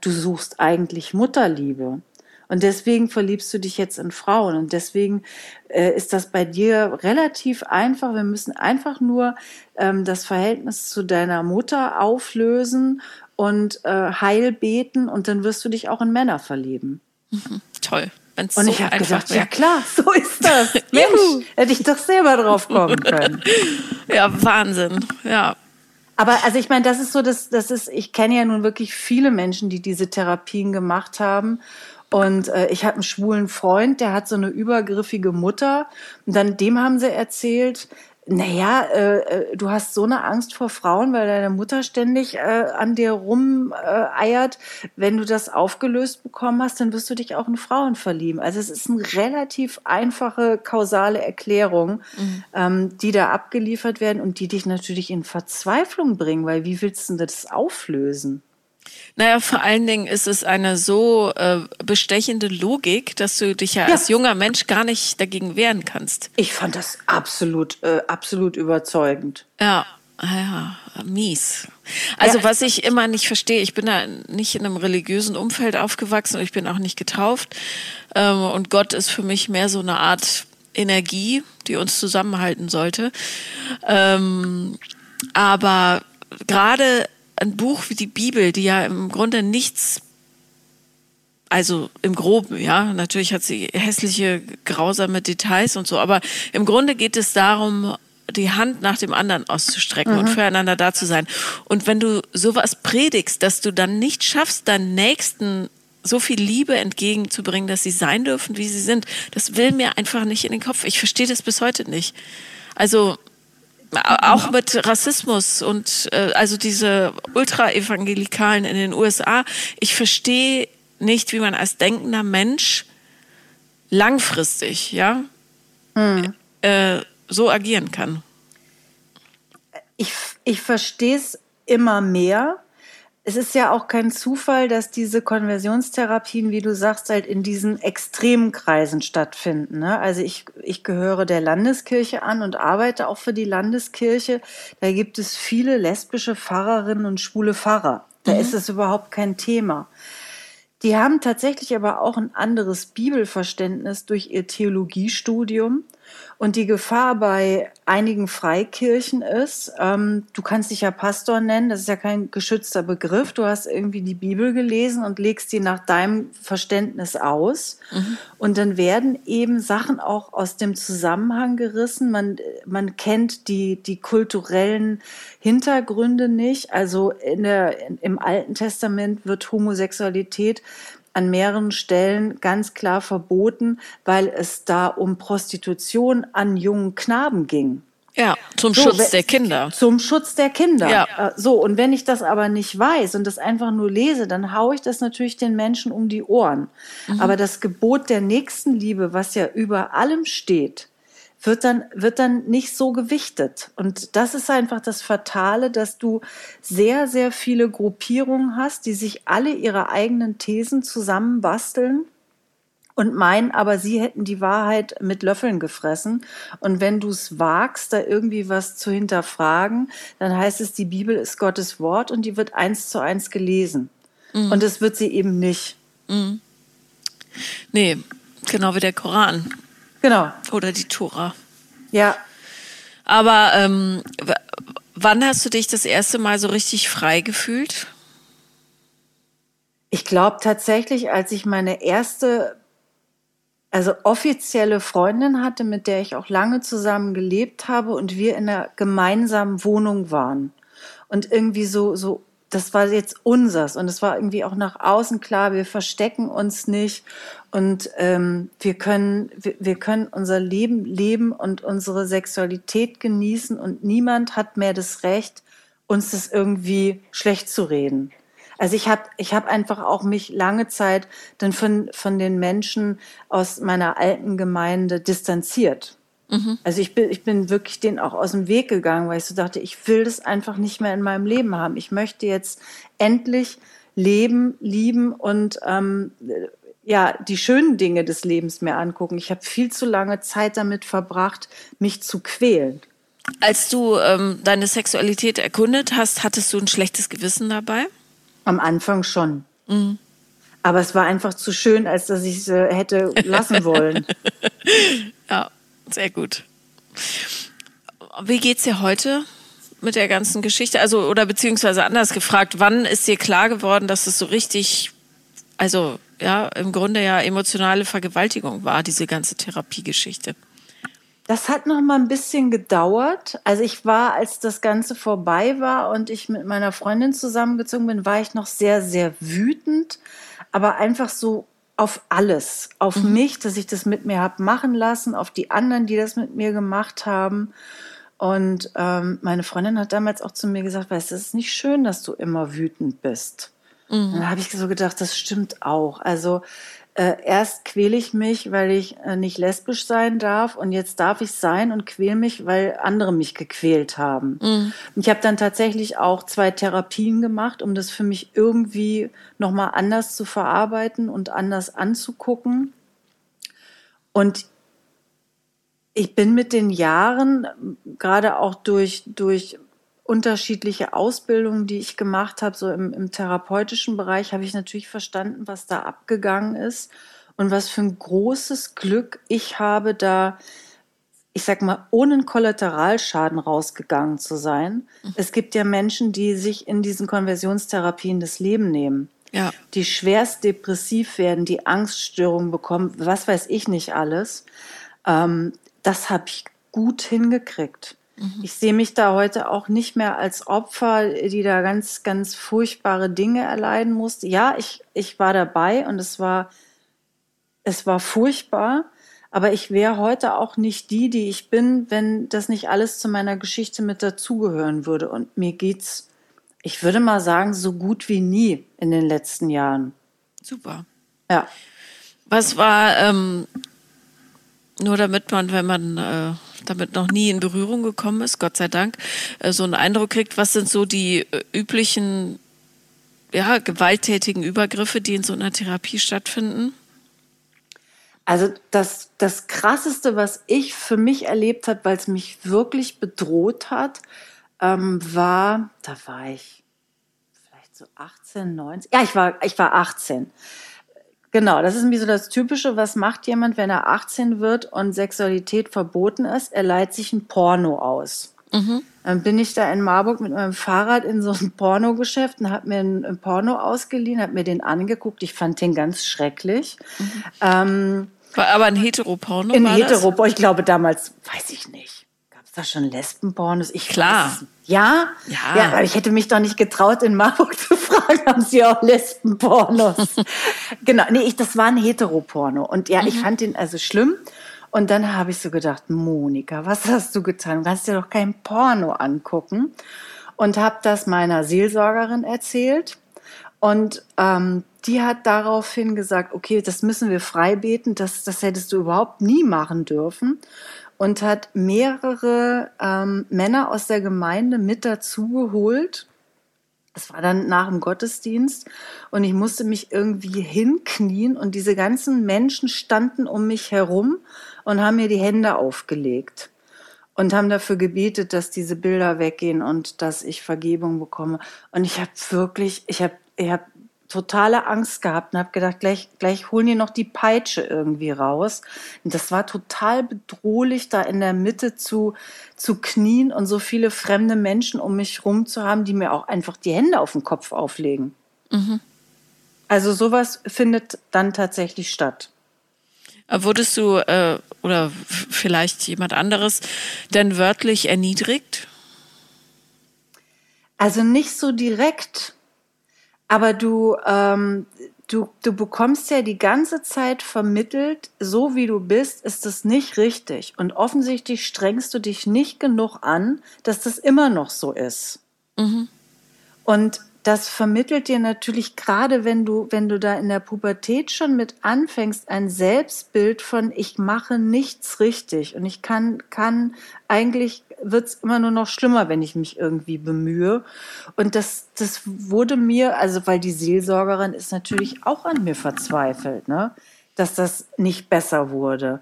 Du suchst eigentlich Mutterliebe. Und deswegen verliebst du dich jetzt in Frauen. Und deswegen äh, ist das bei dir relativ einfach. Wir müssen einfach nur ähm, das Verhältnis zu deiner Mutter auflösen und äh, heil beten und dann wirst du dich auch in Männer verlieben. Mhm, toll. Wenn's und so ich habe gedacht, wär. ja klar, so ist das. Mensch, hätte ich doch selber drauf kommen können. ja, Wahnsinn. Ja. Aber also ich meine, das ist so, das, das ist, ich kenne ja nun wirklich viele Menschen, die diese Therapien gemacht haben. Und äh, ich habe einen schwulen Freund, der hat so eine übergriffige Mutter. Und dann dem haben sie erzählt, naja, äh, äh, du hast so eine Angst vor Frauen, weil deine Mutter ständig äh, an dir rumeiert. Äh, Wenn du das aufgelöst bekommen hast, dann wirst du dich auch in Frauen verlieben. Also es ist eine relativ einfache kausale Erklärung, mhm. ähm, die da abgeliefert werden und die dich natürlich in Verzweiflung bringen, weil wie willst du das auflösen? Naja, vor allen Dingen ist es eine so äh, bestechende Logik, dass du dich ja, ja, als junger Mensch gar nicht dagegen wehren kannst. Ich fand das absolut, äh, absolut überzeugend. Ja, ja, mies. Also ja. was ich immer nicht verstehe, ich bin da nicht in einem religiösen Umfeld aufgewachsen und ich bin auch nicht getauft. Ähm, und Gott ist für mich mehr so eine Art Energie, die uns zusammenhalten sollte. Ähm, aber gerade ein Buch wie die Bibel, die ja im Grunde nichts, also im Groben, ja, natürlich hat sie hässliche, grausame Details und so, aber im Grunde geht es darum, die Hand nach dem anderen auszustrecken mhm. und füreinander da zu sein. Und wenn du sowas predigst, dass du dann nicht schaffst, deinen Nächsten so viel Liebe entgegenzubringen, dass sie sein dürfen, wie sie sind, das will mir einfach nicht in den Kopf. Ich verstehe das bis heute nicht. Also auch mit Rassismus und äh, also diese Ultraevangelikalen in den USA. Ich verstehe nicht, wie man als denkender Mensch langfristig, ja, hm. äh, so agieren kann. Ich, ich verstehe es immer mehr es ist ja auch kein Zufall, dass diese Konversionstherapien, wie du sagst, halt in diesen extremen Kreisen stattfinden. Ne? Also ich, ich gehöre der Landeskirche an und arbeite auch für die Landeskirche. Da gibt es viele lesbische Pfarrerinnen und schwule Pfarrer. Da mhm. ist es überhaupt kein Thema. Die haben tatsächlich aber auch ein anderes Bibelverständnis durch ihr Theologiestudium. Und die Gefahr bei einigen Freikirchen ist, ähm, du kannst dich ja Pastor nennen, das ist ja kein geschützter Begriff. Du hast irgendwie die Bibel gelesen und legst die nach deinem Verständnis aus. Mhm. Und dann werden eben Sachen auch aus dem Zusammenhang gerissen. Man, man kennt die, die kulturellen Hintergründe nicht. Also in der, im Alten Testament wird Homosexualität an mehreren Stellen ganz klar verboten, weil es da um Prostitution an jungen Knaben ging. Ja, zum so, Schutz der Kinder. Zum Schutz der Kinder. Ja. Äh, so, und wenn ich das aber nicht weiß und das einfach nur lese, dann haue ich das natürlich den Menschen um die Ohren. Mhm. Aber das Gebot der Nächstenliebe, was ja über allem steht, wird dann, wird dann nicht so gewichtet. Und das ist einfach das Fatale, dass du sehr, sehr viele Gruppierungen hast, die sich alle ihre eigenen Thesen zusammenbasteln und meinen, aber sie hätten die Wahrheit mit Löffeln gefressen. Und wenn du es wagst, da irgendwie was zu hinterfragen, dann heißt es, die Bibel ist Gottes Wort und die wird eins zu eins gelesen. Mhm. Und das wird sie eben nicht. Mhm. Nee, genau wie der Koran. Genau. Oder die Tora. Ja. Aber ähm, wann hast du dich das erste Mal so richtig frei gefühlt? Ich glaube tatsächlich, als ich meine erste, also offizielle Freundin hatte, mit der ich auch lange zusammen gelebt habe und wir in einer gemeinsamen Wohnung waren. Und irgendwie so, so das war jetzt unsers und es war irgendwie auch nach außen klar, wir verstecken uns nicht und ähm, wir können wir, wir können unser Leben leben und unsere Sexualität genießen und niemand hat mehr das Recht, uns das irgendwie schlecht zu reden. Also ich habe ich hab einfach auch mich lange Zeit dann von, von den Menschen aus meiner alten Gemeinde distanziert. Mhm. Also ich bin, ich bin wirklich den auch aus dem Weg gegangen, weil ich so dachte, ich will das einfach nicht mehr in meinem Leben haben. Ich möchte jetzt endlich leben, lieben und ähm, ja, die schönen Dinge des Lebens mir angucken. Ich habe viel zu lange Zeit damit verbracht, mich zu quälen. Als du ähm, deine Sexualität erkundet hast, hattest du ein schlechtes Gewissen dabei? Am Anfang schon. Mhm. Aber es war einfach zu schön, als dass ich es hätte lassen wollen. ja, sehr gut. Wie geht's dir heute mit der ganzen Geschichte? Also, oder beziehungsweise anders gefragt, wann ist dir klar geworden, dass es so richtig, also ja, im Grunde ja emotionale Vergewaltigung war, diese ganze Therapiegeschichte? Das hat noch mal ein bisschen gedauert. Also ich war, als das Ganze vorbei war und ich mit meiner Freundin zusammengezogen bin, war ich noch sehr, sehr wütend, aber einfach so auf alles, auf mhm. mich, dass ich das mit mir habe machen lassen, auf die anderen, die das mit mir gemacht haben. Und ähm, meine Freundin hat damals auch zu mir gesagt, weißt du, es ist nicht schön, dass du immer wütend bist. Mhm. Dann habe ich so gedacht, das stimmt auch. Also äh, erst quäle ich mich, weil ich äh, nicht lesbisch sein darf und jetzt darf ich sein und quäle mich, weil andere mich gequält haben. Mhm. Ich habe dann tatsächlich auch zwei Therapien gemacht, um das für mich irgendwie nochmal anders zu verarbeiten und anders anzugucken. Und ich bin mit den Jahren, gerade auch durch, durch unterschiedliche Ausbildungen, die ich gemacht habe, so im, im therapeutischen Bereich, habe ich natürlich verstanden, was da abgegangen ist und was für ein großes Glück ich habe, da, ich sag mal, ohne einen Kollateralschaden rausgegangen zu sein. Mhm. Es gibt ja Menschen, die sich in diesen Konversionstherapien das Leben nehmen. Ja. Die schwerst depressiv werden, die Angststörungen bekommen, was weiß ich nicht alles. Ähm, das habe ich gut hingekriegt. Mhm. Ich sehe mich da heute auch nicht mehr als Opfer, die da ganz, ganz furchtbare Dinge erleiden musste. Ja, ich, ich war dabei und es war, es war furchtbar. Aber ich wäre heute auch nicht die, die ich bin, wenn das nicht alles zu meiner Geschichte mit dazugehören würde. Und mir geht's, ich würde mal sagen, so gut wie nie in den letzten Jahren. Super. Ja. Was war ähm, nur damit man, wenn man äh, damit noch nie in Berührung gekommen ist, Gott sei Dank, äh, so einen Eindruck kriegt, was sind so die äh, üblichen ja, gewalttätigen Übergriffe, die in so einer Therapie stattfinden? Also das, das Krasseste, was ich für mich erlebt habe, weil es mich wirklich bedroht hat, ähm, war, da war ich vielleicht so 18, 19, ja, ich war, ich war 18. Genau, das ist mir so das Typische. Was macht jemand, wenn er 18 wird und Sexualität verboten ist? Er leiht sich ein Porno aus. Mhm. Dann bin ich da in Marburg mit meinem Fahrrad in so einem Pornogeschäft und habe mir ein, ein, Porno ausgeliehen, habe mir den angeguckt. Ich fand den ganz schrecklich. Mhm. Ähm, war aber ein Heteroporno? Ein Heteroporno, ich glaube damals, weiß ich nicht. Gab es da schon Lesbenpornos? Ich Klar. Weiß, ja? Ja. Ja, aber ich hätte mich doch nicht getraut, in Marburg zu fragen, haben Sie auch Lesbenpornos? genau, nee, ich, das war ein Heteroporno. Und ja, mhm. ich fand den also schlimm. Und dann habe ich so gedacht, Monika, was hast du getan? Du kannst dir doch kein Porno angucken. Und habe das meiner Seelsorgerin erzählt. Und ähm, die hat daraufhin gesagt, okay, das müssen wir frei beten, das, das hättest du überhaupt nie machen dürfen und hat mehrere ähm, Männer aus der Gemeinde mit dazu geholt. Es war dann nach dem Gottesdienst und ich musste mich irgendwie hinknien und diese ganzen Menschen standen um mich herum und haben mir die Hände aufgelegt und haben dafür gebetet, dass diese Bilder weggehen und dass ich Vergebung bekomme. Und ich habe wirklich, ich habe ich hab totale Angst gehabt und habe gedacht, gleich, gleich holen die noch die Peitsche irgendwie raus. Und das war total bedrohlich, da in der Mitte zu, zu knien und so viele fremde Menschen um mich rum zu haben, die mir auch einfach die Hände auf den Kopf auflegen. Mhm. Also sowas findet dann tatsächlich statt. Wurdest du äh, oder vielleicht jemand anderes denn wörtlich erniedrigt? Also nicht so direkt. Aber du, ähm, du, du bekommst ja die ganze Zeit vermittelt, so wie du bist, ist das nicht richtig. Und offensichtlich strengst du dich nicht genug an, dass das immer noch so ist. Mhm. Und das vermittelt dir natürlich gerade, wenn du, wenn du da in der Pubertät schon mit anfängst, ein Selbstbild von ich mache nichts richtig und ich kann, kann eigentlich wird's immer nur noch schlimmer, wenn ich mich irgendwie bemühe. Und das, das wurde mir, also weil die Seelsorgerin ist natürlich auch an mir verzweifelt, ne? dass das nicht besser wurde.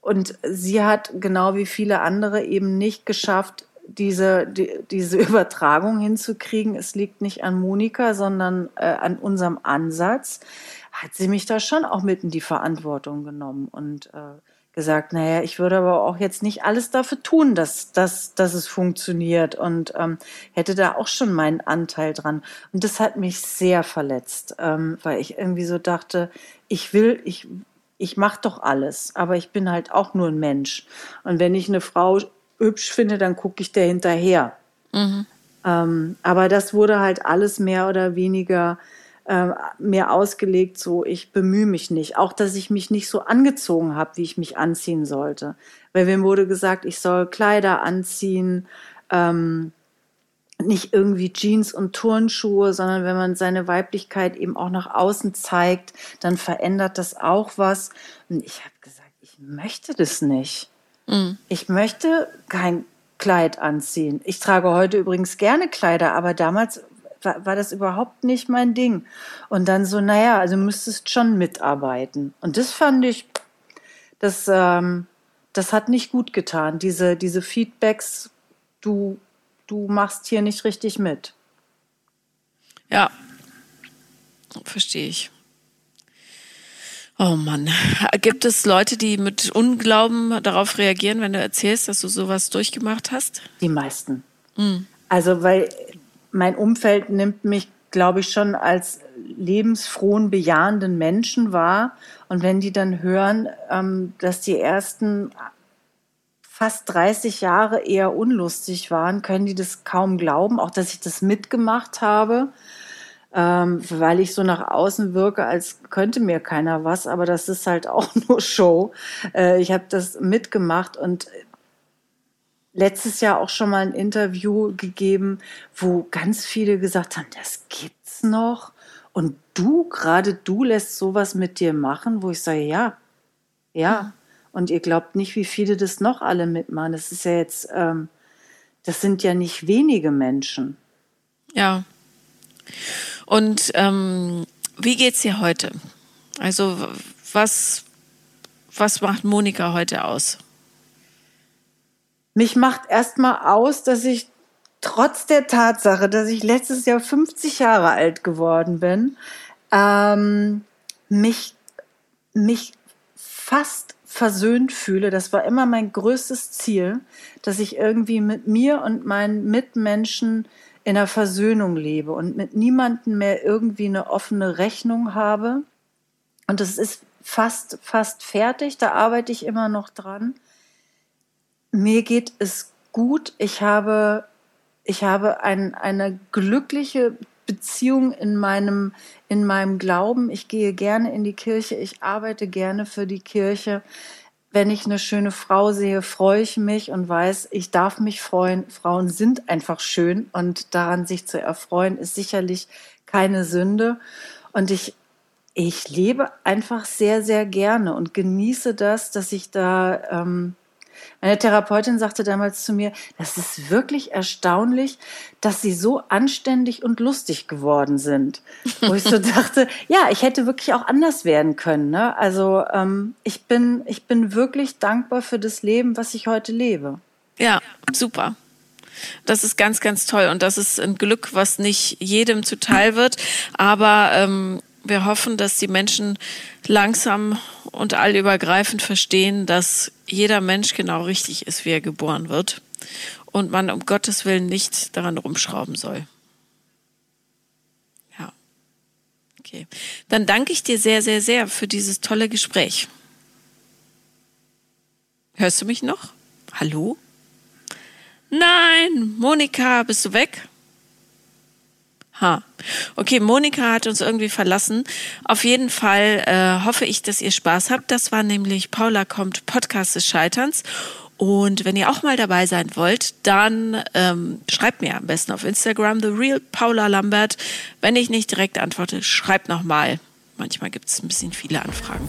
Und sie hat genau wie viele andere eben nicht geschafft, diese, die, diese Übertragung hinzukriegen, es liegt nicht an Monika, sondern äh, an unserem Ansatz, hat sie mich da schon auch mit in die Verantwortung genommen und äh, gesagt, naja, ich würde aber auch jetzt nicht alles dafür tun, dass, dass, dass es funktioniert und ähm, hätte da auch schon meinen Anteil dran. Und das hat mich sehr verletzt, ähm, weil ich irgendwie so dachte, ich will, ich, ich mache doch alles, aber ich bin halt auch nur ein Mensch. Und wenn ich eine Frau hübsch finde, dann gucke ich der hinterher. Mhm. Ähm, aber das wurde halt alles mehr oder weniger äh, mehr ausgelegt, so ich bemühe mich nicht. Auch, dass ich mich nicht so angezogen habe, wie ich mich anziehen sollte. Weil mir wurde gesagt, ich soll Kleider anziehen, ähm, nicht irgendwie Jeans und Turnschuhe, sondern wenn man seine Weiblichkeit eben auch nach außen zeigt, dann verändert das auch was. Und ich habe gesagt, ich möchte das nicht. Mhm. Ich möchte kein Kleid anziehen. Ich trage heute übrigens gerne Kleider, aber damals war, war, das überhaupt nicht mein Ding. Und dann so, naja, also müsstest schon mitarbeiten. Und das fand ich, das, ähm, das hat nicht gut getan. Diese, diese Feedbacks, du, du machst hier nicht richtig mit. Ja, verstehe ich. Oh Mann. Gibt es Leute, die mit Unglauben darauf reagieren, wenn du erzählst, dass du sowas durchgemacht hast? Die meisten. Mhm. Also, weil mein Umfeld nimmt mich, glaube ich, schon als lebensfrohen, bejahenden Menschen wahr. Und wenn die dann hören, ähm, dass die ersten fast 30 Jahre eher unlustig waren, können die das kaum glauben, auch dass ich das mitgemacht habe ähm, weil ich so nach außen wirke, als könnte mir keiner was, aber das ist halt auch nur Show. Äh, ich habe das mitgemacht und letztes Jahr auch schon mal ein Interview gegeben, wo ganz viele gesagt haben, das gibt's noch. Und du, gerade du lässt sowas mit dir machen, wo ich sage, ja, ja. Und ihr glaubt nicht, wie viele das noch alle mitmachen. Das ist ja jetzt, ähm, das sind ja nicht wenige Menschen. Ja. Und ähm, wie geht's dir heute? Also was, was macht Monika heute aus? Mich macht erstmal aus, dass ich trotz der Tatsache, dass ich letztes Jahr 50 Jahre alt geworden bin, ähm, mich, mich fast versöhnt fühle. Das war immer mein größtes Ziel, dass ich irgendwie mit mir und meinen Mitmenschen in einer Versöhnung lebe und mit niemandem mehr irgendwie eine offene Rechnung habe. Und das ist fast, fast fertig. Da arbeite ich immer noch dran. Mir geht es gut. Ich habe, ich habe ein, eine glückliche Beziehung in meinem, in meinem Glauben. Ich gehe gerne in die Kirche. Ich arbeite gerne für die Kirche wenn ich eine schöne Frau sehe, freue ich mich und weiß, ich darf mich freuen. Frauen sind einfach schön und daran sich zu erfreuen, ist sicherlich keine Sünde. Und ich, ich lebe einfach sehr, sehr gerne und genieße das, dass ich da ähm, meine Therapeutin sagte damals zu mir, das ist wirklich erstaunlich, dass sie so anständig und lustig geworden sind. Wo ich so dachte, ja, ich hätte wirklich auch anders werden können. Ne? Also ähm, ich, bin, ich bin wirklich dankbar für das Leben, was ich heute lebe. Ja, super. Das ist ganz, ganz toll und das ist ein Glück, was nicht jedem zuteil wird. Aber ähm, wir hoffen, dass die Menschen langsam und allübergreifend verstehen, dass jeder Mensch genau richtig ist, wie er geboren wird und man um Gottes Willen nicht daran rumschrauben soll. Ja. Okay. Dann danke ich dir sehr, sehr, sehr für dieses tolle Gespräch. Hörst du mich noch? Hallo? Nein, Monika, bist du weg? Ha. Okay, Monika hat uns irgendwie verlassen. Auf jeden Fall äh, hoffe ich, dass ihr Spaß habt. Das war nämlich Paula kommt Podcast des Scheiterns. Und wenn ihr auch mal dabei sein wollt, dann ähm, schreibt mir am besten auf Instagram The Real Paula Lambert. Wenn ich nicht direkt antworte, schreibt nochmal. Manchmal gibt es ein bisschen viele Anfragen.